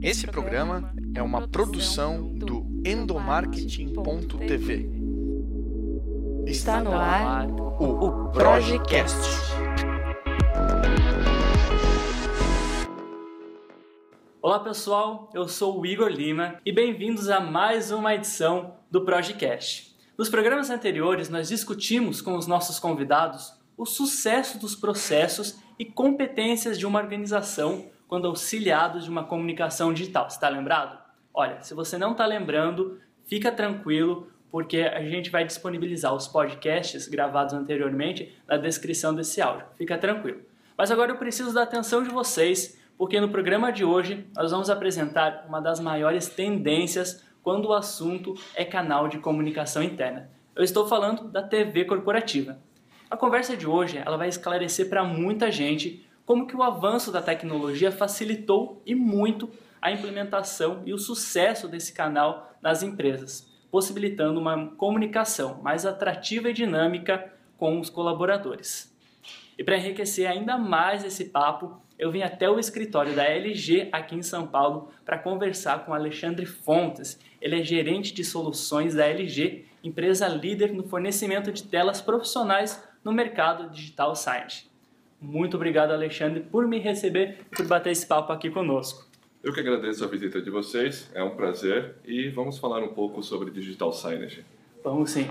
Esse programa é uma produção do endomarketing.tv. Está no ar o Projecast. Olá pessoal, eu sou o Igor Lima e bem-vindos a mais uma edição do Projecast. Nos programas anteriores, nós discutimos com os nossos convidados o sucesso dos processos e competências de uma organização quando auxiliados de uma comunicação digital. Está lembrado? Olha, se você não está lembrando, fica tranquilo, porque a gente vai disponibilizar os podcasts gravados anteriormente na descrição desse áudio. Fica tranquilo. Mas agora eu preciso da atenção de vocês, porque no programa de hoje nós vamos apresentar uma das maiores tendências quando o assunto é canal de comunicação interna. Eu estou falando da TV corporativa. A conversa de hoje ela vai esclarecer para muita gente como que o avanço da tecnologia facilitou e muito a implementação e o sucesso desse canal nas empresas, possibilitando uma comunicação mais atrativa e dinâmica com os colaboradores. E para enriquecer ainda mais esse papo, eu vim até o escritório da LG aqui em São Paulo para conversar com Alexandre Fontes. Ele é gerente de soluções da LG, empresa líder no fornecimento de telas profissionais no mercado digital site. Muito obrigado, Alexandre, por me receber e por bater esse papo aqui conosco. Eu que agradeço a visita de vocês, é um prazer e vamos falar um pouco sobre Digital Signage. Vamos sim.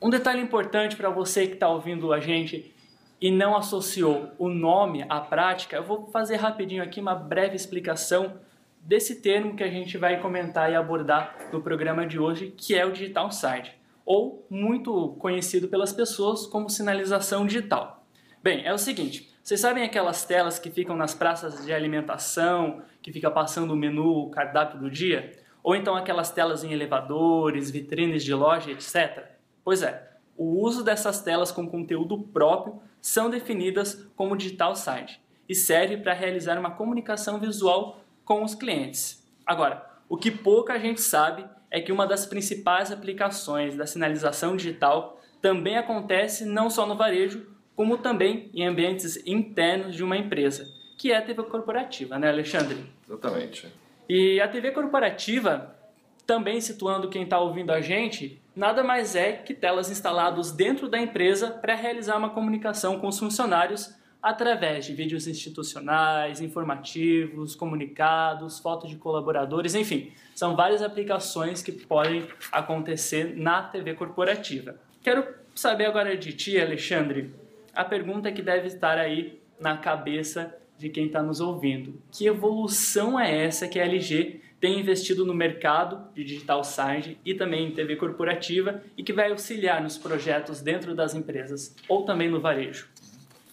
Um detalhe importante para você que está ouvindo a gente e não associou o nome à prática, eu vou fazer rapidinho aqui uma breve explicação desse termo que a gente vai comentar e abordar no programa de hoje, que é o Digital Site, ou muito conhecido pelas pessoas como sinalização digital. Bem, é o seguinte, vocês sabem aquelas telas que ficam nas praças de alimentação, que fica passando o menu, o cardápio do dia? Ou então aquelas telas em elevadores, vitrines de loja, etc? Pois é, o uso dessas telas com conteúdo próprio são definidas como digital site e serve para realizar uma comunicação visual com os clientes. Agora, o que pouca gente sabe é que uma das principais aplicações da sinalização digital também acontece não só no varejo, como também em ambientes internos de uma empresa, que é a TV corporativa, né, Alexandre? Exatamente. E a TV corporativa, também situando quem está ouvindo a gente, nada mais é que telas instaladas dentro da empresa para realizar uma comunicação com os funcionários através de vídeos institucionais, informativos, comunicados, fotos de colaboradores, enfim, são várias aplicações que podem acontecer na TV corporativa. Quero saber agora de ti, Alexandre, a pergunta que deve estar aí na cabeça de quem está nos ouvindo. Que evolução é essa que a LG tem investido no mercado de digital signage e também em TV corporativa e que vai auxiliar nos projetos dentro das empresas ou também no varejo?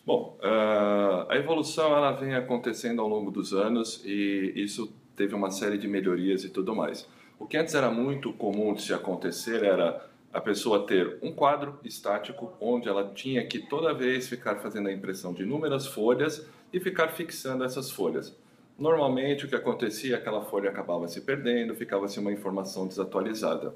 Bom, uh, a evolução ela vem acontecendo ao longo dos anos e isso teve uma série de melhorias e tudo mais. O que antes era muito comum de se acontecer era a pessoa ter um quadro estático onde ela tinha que toda vez ficar fazendo a impressão de inúmeras folhas e ficar fixando essas folhas. Normalmente o que acontecia, aquela folha acabava se perdendo, ficava-se uma informação desatualizada.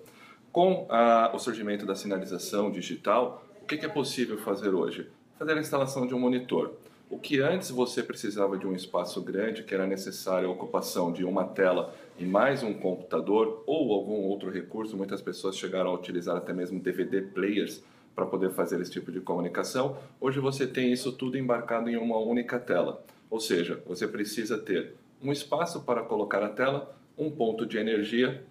Com a, o surgimento da sinalização digital, o que, que é possível fazer hoje? Fazer a instalação de um monitor. O que antes você precisava de um espaço grande, que era necessário a ocupação de uma tela e mais um computador ou algum outro recurso, muitas pessoas chegaram a utilizar até mesmo DVD players para poder fazer esse tipo de comunicação. Hoje você tem isso tudo embarcado em uma única tela. Ou seja, você precisa ter um espaço para colocar a tela, um ponto de energia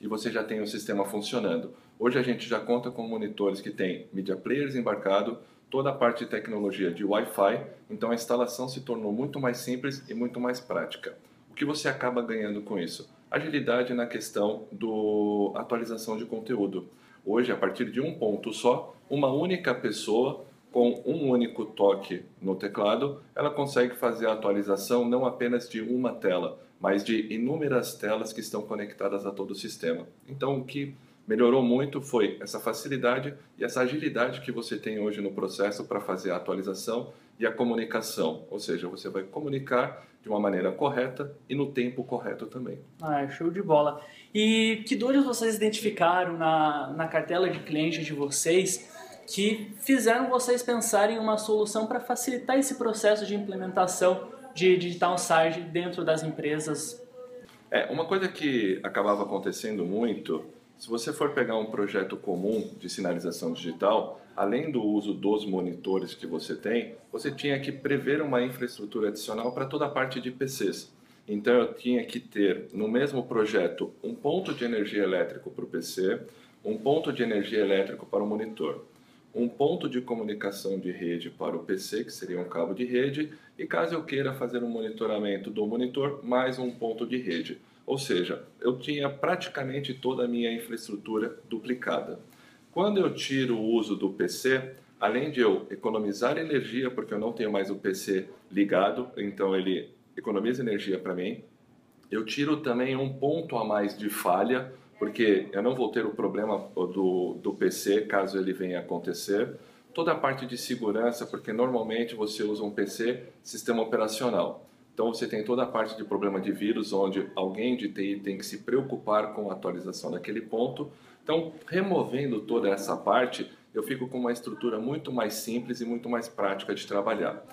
e você já tem o sistema funcionando. Hoje a gente já conta com monitores que têm media players embarcado, toda a parte de tecnologia de Wi-Fi, então a instalação se tornou muito mais simples e muito mais prática. O que você acaba ganhando com isso? Agilidade na questão do atualização de conteúdo. Hoje, a partir de um ponto só, uma única pessoa com um único toque no teclado, ela consegue fazer a atualização não apenas de uma tela, mas de inúmeras telas que estão conectadas a todo o sistema. Então, o que melhorou muito foi essa facilidade e essa agilidade que você tem hoje no processo para fazer a atualização e a comunicação, ou seja, você vai comunicar de uma maneira correta e no tempo correto também. Ah, show de bola. E que dores vocês identificaram na, na cartela de clientes de vocês que fizeram vocês pensarem em uma solução para facilitar esse processo de implementação de digital site dentro das empresas É, uma coisa que acabava acontecendo muito, se você for pegar um projeto comum de sinalização digital, além do uso dos monitores que você tem, você tinha que prever uma infraestrutura adicional para toda a parte de PCs. Então eu tinha que ter no mesmo projeto um ponto de energia elétrico para o PC, um ponto de energia elétrico para o monitor, um ponto de comunicação de rede para o PC, que seria um cabo de rede, e caso eu queira fazer um monitoramento do monitor, mais um ponto de rede. Ou seja, eu tinha praticamente toda a minha infraestrutura duplicada. Quando eu tiro o uso do PC, além de eu economizar energia, porque eu não tenho mais o PC ligado, então ele economiza energia para mim. Eu tiro também um ponto a mais de falha, porque eu não vou ter o problema do, do PC caso ele venha acontecer. Toda a parte de segurança, porque normalmente você usa um PC sistema operacional. Então você tem toda a parte de problema de vírus, onde alguém de TI tem que se preocupar com a atualização daquele ponto. Então, removendo toda essa parte, eu fico com uma estrutura muito mais simples e muito mais prática de trabalhar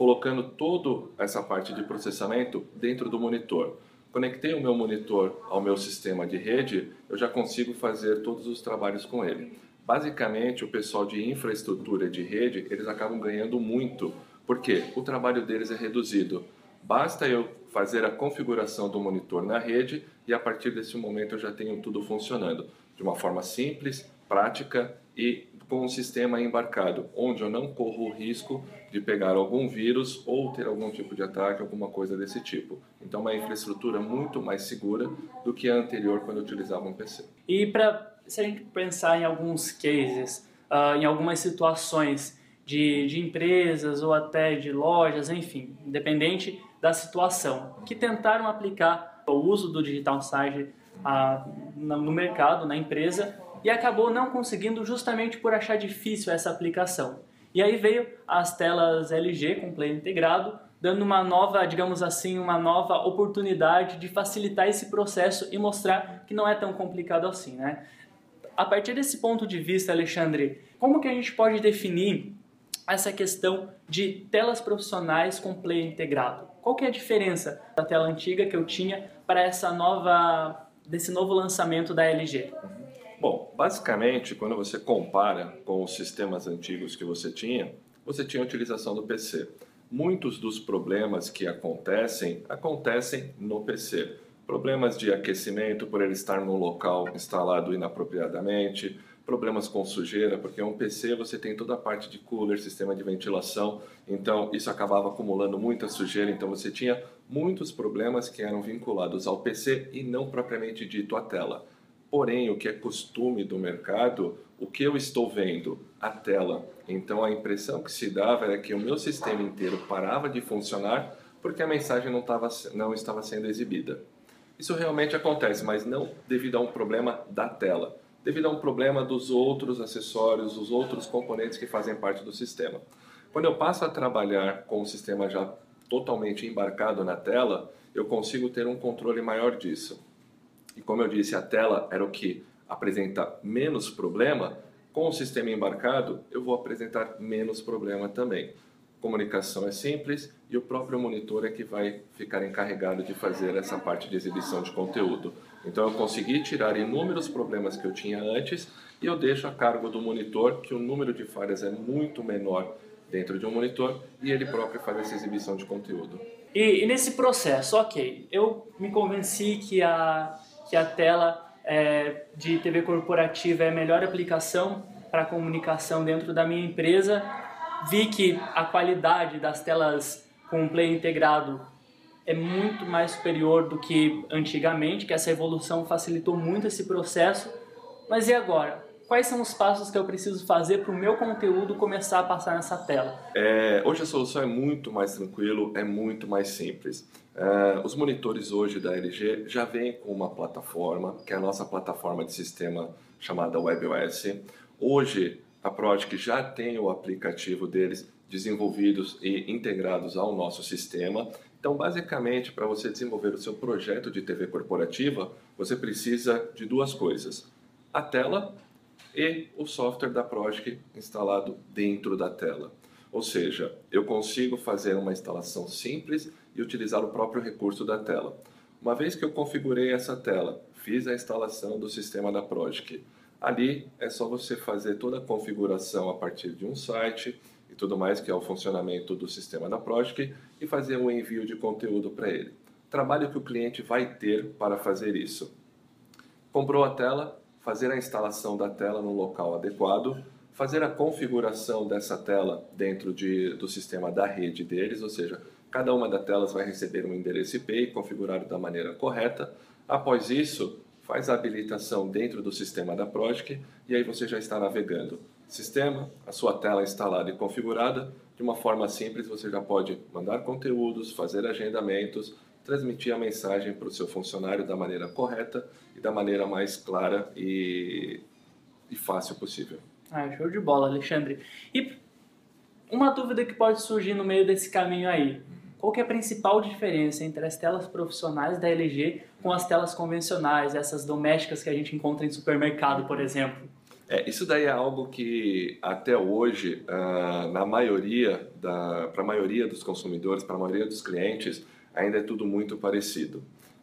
colocando toda essa parte de processamento dentro do monitor. Conectei o meu monitor ao meu sistema de rede, eu já consigo fazer todos os trabalhos com ele. Basicamente, o pessoal de infraestrutura de rede, eles acabam ganhando muito, porque o trabalho deles é reduzido. Basta eu fazer a configuração do monitor na rede e a partir desse momento eu já tenho tudo funcionando de uma forma simples, prática e com um sistema embarcado, onde eu não corro o risco de pegar algum vírus ou ter algum tipo de ataque, alguma coisa desse tipo. Então, uma infraestrutura muito mais segura do que a anterior quando eu utilizava um PC. E para se a gente pensar em alguns cases, uh, em algumas situações de, de empresas ou até de lojas, enfim, independente da situação, que tentaram aplicar o uso do digital site uh, no mercado, na empresa, e acabou não conseguindo justamente por achar difícil essa aplicação. E aí veio as telas LG com play integrado, dando uma nova, digamos assim, uma nova oportunidade de facilitar esse processo e mostrar que não é tão complicado assim, né? A partir desse ponto de vista, Alexandre, como que a gente pode definir essa questão de telas profissionais com play integrado? Qual que é a diferença da tela antiga que eu tinha para essa nova desse novo lançamento da LG? Bom, basicamente, quando você compara com os sistemas antigos que você tinha, você tinha a utilização do PC. Muitos dos problemas que acontecem, acontecem no PC. Problemas de aquecimento por ele estar no local instalado inapropriadamente, problemas com sujeira, porque um PC você tem toda a parte de cooler, sistema de ventilação, então isso acabava acumulando muita sujeira, então você tinha muitos problemas que eram vinculados ao PC e não propriamente dito à tela. Porém, o que é costume do mercado, o que eu estou vendo? A tela. Então, a impressão que se dava era que o meu sistema inteiro parava de funcionar porque a mensagem não, tava, não estava sendo exibida. Isso realmente acontece, mas não devido a um problema da tela, devido a um problema dos outros acessórios, dos outros componentes que fazem parte do sistema. Quando eu passo a trabalhar com o sistema já totalmente embarcado na tela, eu consigo ter um controle maior disso. E como eu disse, a tela era o que apresenta menos problema, com o sistema embarcado eu vou apresentar menos problema também. Comunicação é simples e o próprio monitor é que vai ficar encarregado de fazer essa parte de exibição de conteúdo. Então eu consegui tirar inúmeros problemas que eu tinha antes e eu deixo a cargo do monitor que o número de falhas é muito menor dentro de um monitor e ele próprio faz essa exibição de conteúdo. E, e nesse processo, ok, eu me convenci que a que a tela é, de TV corporativa é a melhor aplicação para comunicação dentro da minha empresa. Vi que a qualidade das telas com play integrado é muito mais superior do que antigamente, que essa evolução facilitou muito esse processo. Mas e agora? Quais são os passos que eu preciso fazer para o meu conteúdo começar a passar nessa tela? É, hoje a solução é muito mais tranquilo, é muito mais simples. Uh, os monitores hoje da LG já vêm com uma plataforma, que é a nossa plataforma de sistema chamada WebOS. Hoje, a Prodic já tem o aplicativo deles desenvolvidos e integrados ao nosso sistema. Então, basicamente, para você desenvolver o seu projeto de TV corporativa, você precisa de duas coisas: a tela e o software da Prodic instalado dentro da tela. Ou seja, eu consigo fazer uma instalação simples e utilizar o próprio recurso da tela. Uma vez que eu configurei essa tela, fiz a instalação do sistema da Project, ali é só você fazer toda a configuração a partir de um site e tudo mais, que é o funcionamento do sistema da Project, e fazer um envio de conteúdo para ele. Trabalho que o cliente vai ter para fazer isso. Comprou a tela, fazer a instalação da tela no local adequado, fazer a configuração dessa tela dentro de, do sistema da rede deles, ou seja, cada uma das telas vai receber um endereço IP configurado da maneira correta. Após isso, faz a habilitação dentro do sistema da Project e aí você já está navegando. Sistema, a sua tela instalada e configurada, de uma forma simples você já pode mandar conteúdos, fazer agendamentos, transmitir a mensagem para o seu funcionário da maneira correta e da maneira mais clara e, e fácil possível. Ah, show de bola, Alexandre. E uma dúvida que pode surgir no meio desse caminho aí. Qual que é a principal diferença entre as telas profissionais da LG com as telas convencionais, essas domésticas que a gente encontra em supermercado, por exemplo? É, isso daí é algo que até hoje, uh, na maioria, para a maioria dos consumidores, para a maioria dos clientes, ainda é tudo muito parecido.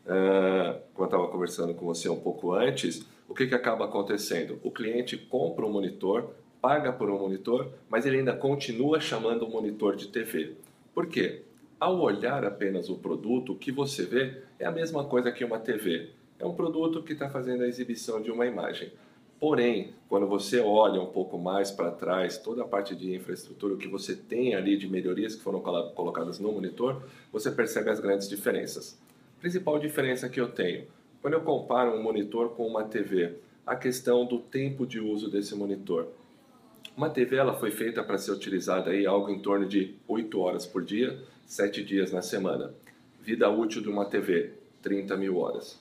Uh, como eu estava conversando com você um pouco antes, o que, que acaba acontecendo? O cliente compra um monitor, paga por um monitor, mas ele ainda continua chamando o monitor de TV. Por quê? Ao olhar apenas o produto, o que você vê é a mesma coisa que uma TV. É um produto que está fazendo a exibição de uma imagem. Porém, quando você olha um pouco mais para trás, toda a parte de infraestrutura, o que você tem ali de melhorias que foram colocadas no monitor, você percebe as grandes diferenças. A principal diferença que eu tenho, quando eu comparo um monitor com uma TV, a questão do tempo de uso desse monitor. Uma TV ela foi feita para ser utilizada aí algo em torno de 8 horas por dia, 7 dias na semana. Vida útil de uma TV, 30 mil horas.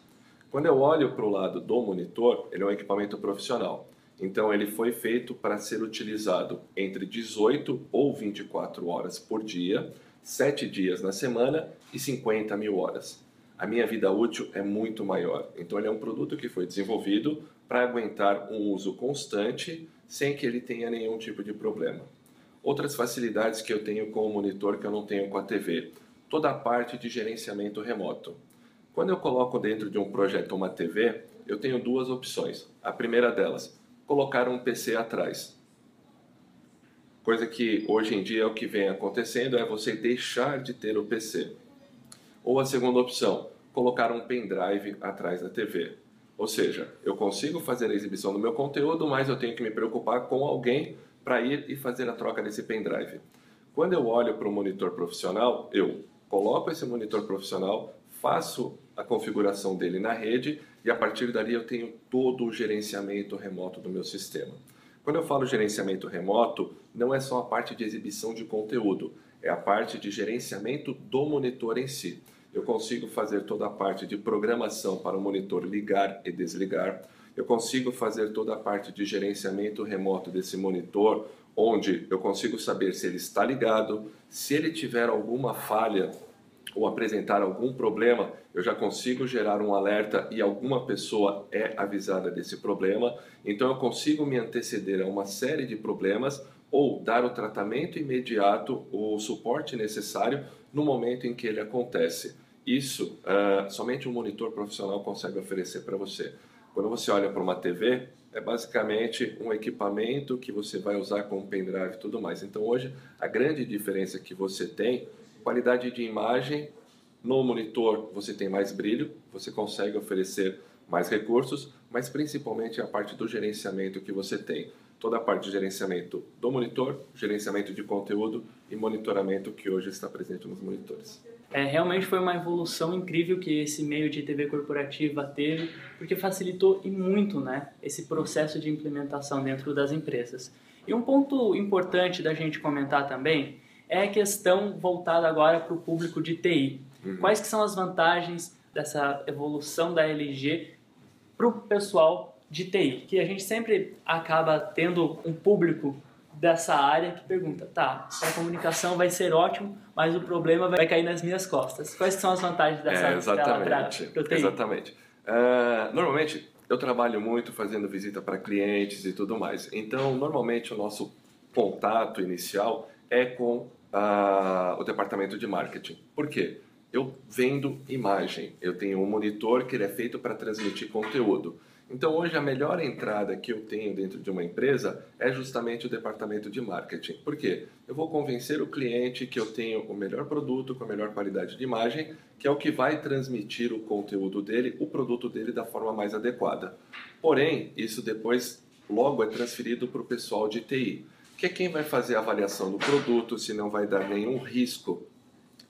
Quando eu olho para o lado do monitor, ele é um equipamento profissional. Então ele foi feito para ser utilizado entre 18 ou 24 horas por dia, 7 dias na semana e 50 mil horas. A minha vida útil é muito maior. Então ele é um produto que foi desenvolvido para aguentar um uso constante sem que ele tenha nenhum tipo de problema. Outras facilidades que eu tenho com o monitor que eu não tenho com a TV, toda a parte de gerenciamento remoto. Quando eu coloco dentro de um projeto uma TV, eu tenho duas opções. A primeira delas, colocar um PC atrás. Coisa que hoje em dia é o que vem acontecendo, é você deixar de ter o PC. Ou a segunda opção, colocar um pendrive atrás da TV. Ou seja, eu consigo fazer a exibição do meu conteúdo, mas eu tenho que me preocupar com alguém para ir e fazer a troca desse pendrive. Quando eu olho para o monitor profissional, eu coloco esse monitor profissional, faço a configuração dele na rede e a partir dali eu tenho todo o gerenciamento remoto do meu sistema. Quando eu falo gerenciamento remoto, não é só a parte de exibição de conteúdo, é a parte de gerenciamento do monitor em si. Eu consigo fazer toda a parte de programação para o monitor ligar e desligar. Eu consigo fazer toda a parte de gerenciamento remoto desse monitor, onde eu consigo saber se ele está ligado, se ele tiver alguma falha ou apresentar algum problema, eu já consigo gerar um alerta e alguma pessoa é avisada desse problema. Então eu consigo me anteceder a uma série de problemas ou dar o tratamento imediato, o suporte necessário no momento em que ele acontece. Isso uh, somente um monitor profissional consegue oferecer para você. Quando você olha para uma TV, é basicamente um equipamento que você vai usar com pendrive e tudo mais. Então hoje a grande diferença que você tem Qualidade de imagem, no monitor você tem mais brilho, você consegue oferecer mais recursos, mas principalmente a parte do gerenciamento que você tem. Toda a parte de gerenciamento do monitor, gerenciamento de conteúdo e monitoramento que hoje está presente nos monitores. É, realmente foi uma evolução incrível que esse meio de TV corporativa teve, porque facilitou e muito né, esse processo de implementação dentro das empresas. E um ponto importante da gente comentar também é a questão voltada agora para o público de TI. Uhum. Quais que são as vantagens dessa evolução da LG para o pessoal de TI? Que a gente sempre acaba tendo um público dessa área que pergunta, tá, a comunicação vai ser ótimo, mas o problema vai cair nas minhas costas. Quais são as vantagens dessa é, exatamente, para TI? Exatamente. Uh, normalmente, eu trabalho muito fazendo visita para clientes e tudo mais. Então, normalmente, o nosso contato inicial é com uh, o departamento de marketing. Por quê? eu vendo imagem. Eu tenho um monitor que ele é feito para transmitir conteúdo. Então, hoje, a melhor entrada que eu tenho dentro de uma empresa é justamente o departamento de marketing. Por quê? Eu vou convencer o cliente que eu tenho o melhor produto com a melhor qualidade de imagem, que é o que vai transmitir o conteúdo dele, o produto dele da forma mais adequada. Porém, isso depois logo é transferido para o pessoal de TI, que é quem vai fazer a avaliação do produto, se não vai dar nenhum risco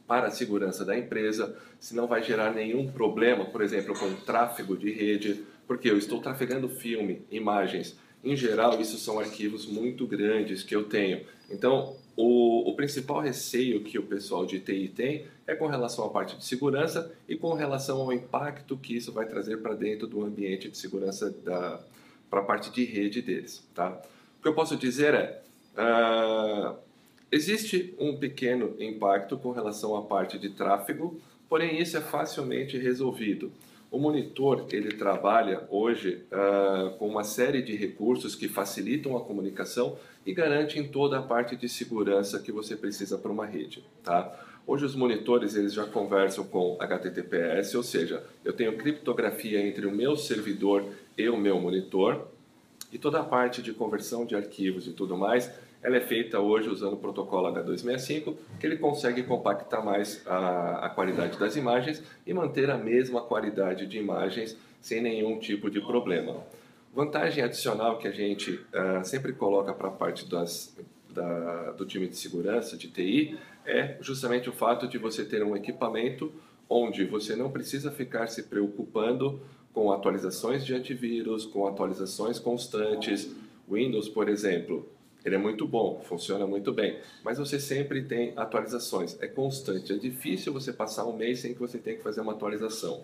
para a segurança da empresa, se não vai gerar nenhum problema, por exemplo, com tráfego de rede porque eu estou trafegando filme, imagens. Em geral, isso são arquivos muito grandes que eu tenho. Então, o, o, principal receio que o pessoal de TI tem é com relação à parte de segurança e com relação ao impacto que isso vai trazer para dentro do ambiente de segurança para a parte de rede deles. Tá? O que eu posso dizer é, uh, existe um pequeno impacto com relação à parte de tráfego, porém isso é facilmente resolvido. O monitor ele trabalha hoje uh, com uma série de recursos que facilitam a comunicação e garantem toda a parte de segurança que você precisa para uma rede, tá? Hoje os monitores eles já conversam com HTTPS, ou seja, eu tenho criptografia entre o meu servidor e o meu monitor e toda a parte de conversão de arquivos e tudo mais ela é feita hoje usando o protocolo H265, que ele consegue compactar mais a, a qualidade das imagens e manter a mesma qualidade de imagens sem nenhum tipo de problema. Vantagem adicional que a gente uh, sempre coloca para a parte das, da, do time de segurança, de TI, é justamente o fato de você ter um equipamento onde você não precisa ficar se preocupando com atualizações de antivírus, com atualizações constantes. Windows, por exemplo, ele é muito bom, funciona muito bem, mas você sempre tem atualizações, é constante, é difícil você passar um mês sem que você tenha que fazer uma atualização,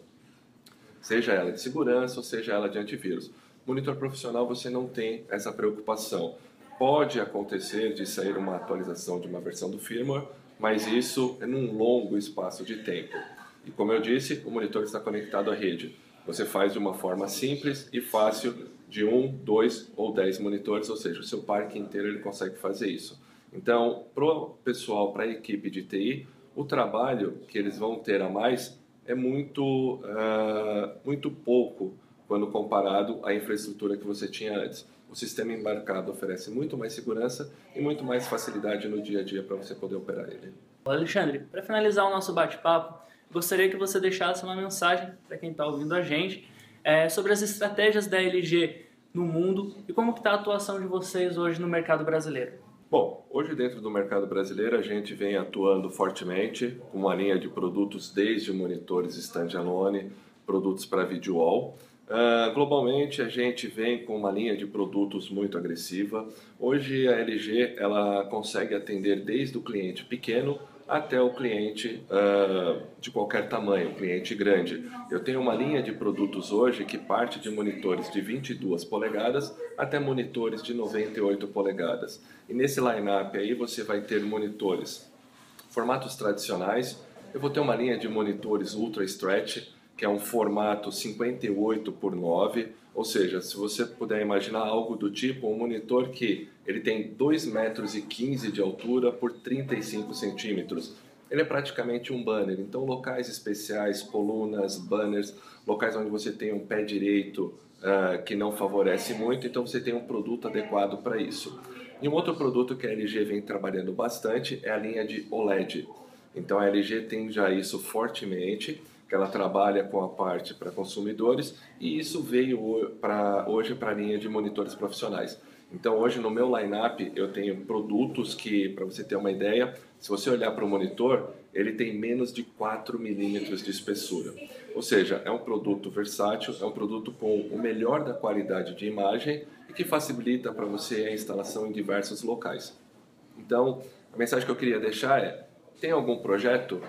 seja ela de segurança ou seja ela de antivírus. Monitor profissional você não tem essa preocupação. Pode acontecer de sair uma atualização de uma versão do firmware, mas isso é num longo espaço de tempo. E como eu disse, o monitor está conectado à rede. Você faz de uma forma simples e fácil de um, dois ou dez monitores, ou seja, o seu parque inteiro ele consegue fazer isso. Então, para o pessoal, para a equipe de TI, o trabalho que eles vão ter a mais é muito, uh, muito pouco quando comparado à infraestrutura que você tinha antes. O sistema embarcado oferece muito mais segurança e muito mais facilidade no dia a dia para você poder operar ele. Alexandre, para finalizar o nosso bate-papo, gostaria que você deixasse uma mensagem para quem está ouvindo a gente é, sobre as estratégias da LG no mundo e como está a atuação de vocês hoje no mercado brasileiro. Bom, hoje dentro do mercado brasileiro a gente vem atuando fortemente com uma linha de produtos desde monitores standalone, produtos para video wall. Uh, globalmente a gente vem com uma linha de produtos muito agressiva. Hoje a LG ela consegue atender desde o cliente pequeno até o cliente uh, de qualquer tamanho, cliente grande. Eu tenho uma linha de produtos hoje que parte de monitores de 22 polegadas até monitores de 98 polegadas. E nesse line-up aí você vai ter monitores formatos tradicionais. Eu vou ter uma linha de monitores Ultra Stretch, que é um formato 58 por 9 ou seja, se você puder imaginar algo do tipo, um monitor que ele tem 2 metros e 15 de altura por 35 centímetros. Ele é praticamente um banner, então locais especiais, colunas, banners, locais onde você tem um pé direito uh, que não favorece muito, então você tem um produto adequado para isso. E um outro produto que a LG vem trabalhando bastante é a linha de OLED. Então a LG tem já isso fortemente que ela trabalha com a parte para consumidores e isso veio para hoje para a linha de monitores profissionais. Então hoje no meu lineup eu tenho produtos que, para você ter uma ideia, se você olhar para o monitor, ele tem menos de 4 milímetros de espessura. Ou seja, é um produto versátil, é um produto com o melhor da qualidade de imagem e que facilita para você a instalação em diversos locais. Então, a mensagem que eu queria deixar é: tem algum projeto?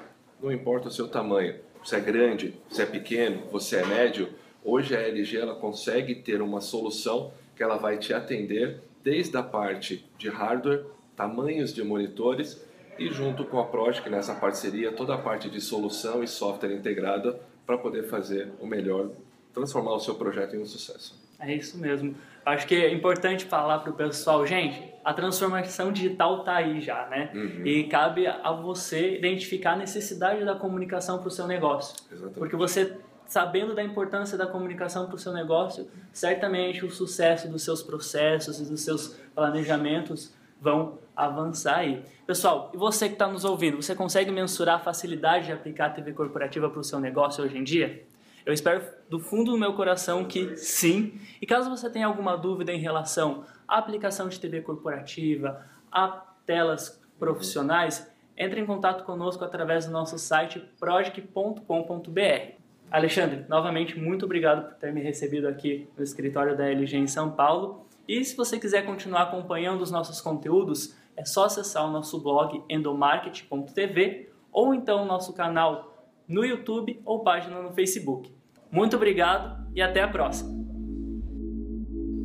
Não importa o seu tamanho, se é grande, se é pequeno, você é médio, hoje a LG ela consegue ter uma solução que ela vai te atender desde a parte de hardware, tamanhos de monitores e junto com a Project nessa parceria toda a parte de solução e software integrada para poder fazer o melhor, transformar o seu projeto em um sucesso. É isso mesmo. Acho que é importante falar para o pessoal, gente, a transformação digital está aí já, né? Uhum. E cabe a você identificar a necessidade da comunicação para o seu negócio. Exatamente. Porque você, sabendo da importância da comunicação para o seu negócio, certamente o sucesso dos seus processos e dos seus planejamentos vão avançar aí. Pessoal, e você que está nos ouvindo, você consegue mensurar a facilidade de aplicar a TV corporativa para o seu negócio hoje em dia? Eu espero do fundo do meu coração que sim. E caso você tenha alguma dúvida em relação à aplicação de TV corporativa, a telas profissionais, entre em contato conosco através do nosso site project.com.br. Alexandre, novamente, muito obrigado por ter me recebido aqui no escritório da LG em São Paulo. E se você quiser continuar acompanhando os nossos conteúdos, é só acessar o nosso blog endomarket.tv ou então o nosso canal no YouTube ou página no Facebook. Muito obrigado e até a próxima.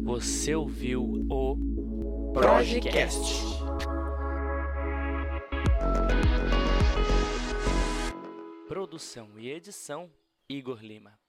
Você ouviu o Projecast. Produção e edição Igor Lima.